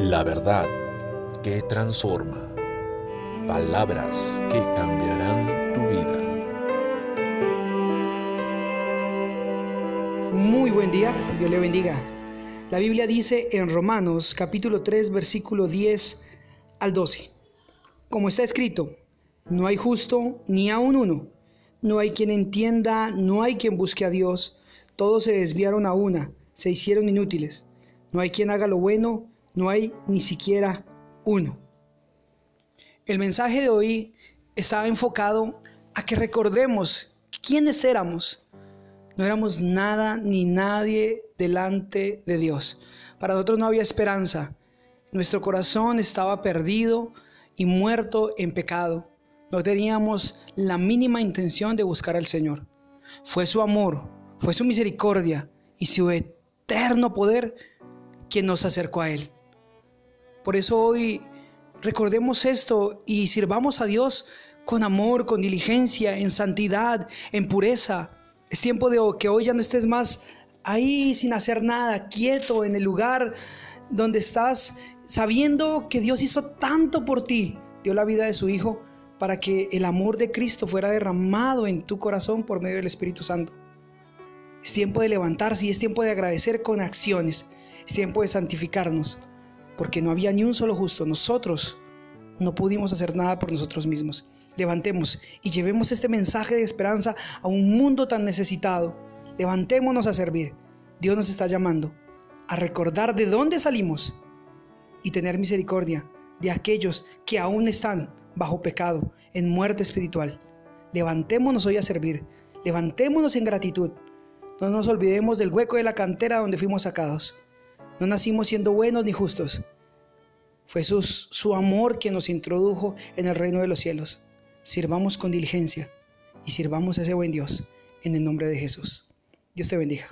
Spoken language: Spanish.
La verdad que transforma. Palabras que cambiarán tu vida. Muy buen día, Dios le bendiga. La Biblia dice en Romanos capítulo 3 versículo 10 al 12. Como está escrito, no hay justo ni aun uno, no hay quien entienda, no hay quien busque a Dios, todos se desviaron a una, se hicieron inútiles, no hay quien haga lo bueno, no hay ni siquiera uno. El mensaje de hoy estaba enfocado a que recordemos quiénes éramos. No éramos nada ni nadie delante de Dios. Para nosotros no había esperanza. Nuestro corazón estaba perdido y muerto en pecado. No teníamos la mínima intención de buscar al Señor. Fue su amor, fue su misericordia y su eterno poder quien nos acercó a Él. Por eso hoy recordemos esto y sirvamos a Dios con amor, con diligencia, en santidad, en pureza. Es tiempo de que hoy ya no estés más ahí sin hacer nada, quieto en el lugar donde estás, sabiendo que Dios hizo tanto por ti, dio la vida de su Hijo para que el amor de Cristo fuera derramado en tu corazón por medio del Espíritu Santo. Es tiempo de levantarse y es tiempo de agradecer con acciones. Es tiempo de santificarnos porque no había ni un solo justo. Nosotros no pudimos hacer nada por nosotros mismos. Levantemos y llevemos este mensaje de esperanza a un mundo tan necesitado. Levantémonos a servir. Dios nos está llamando a recordar de dónde salimos y tener misericordia de aquellos que aún están bajo pecado, en muerte espiritual. Levantémonos hoy a servir. Levantémonos en gratitud. No nos olvidemos del hueco de la cantera donde fuimos sacados. No nacimos siendo buenos ni justos. Fue su, su amor quien nos introdujo en el reino de los cielos. Sirvamos con diligencia y sirvamos a ese buen Dios en el nombre de Jesús. Dios te bendiga.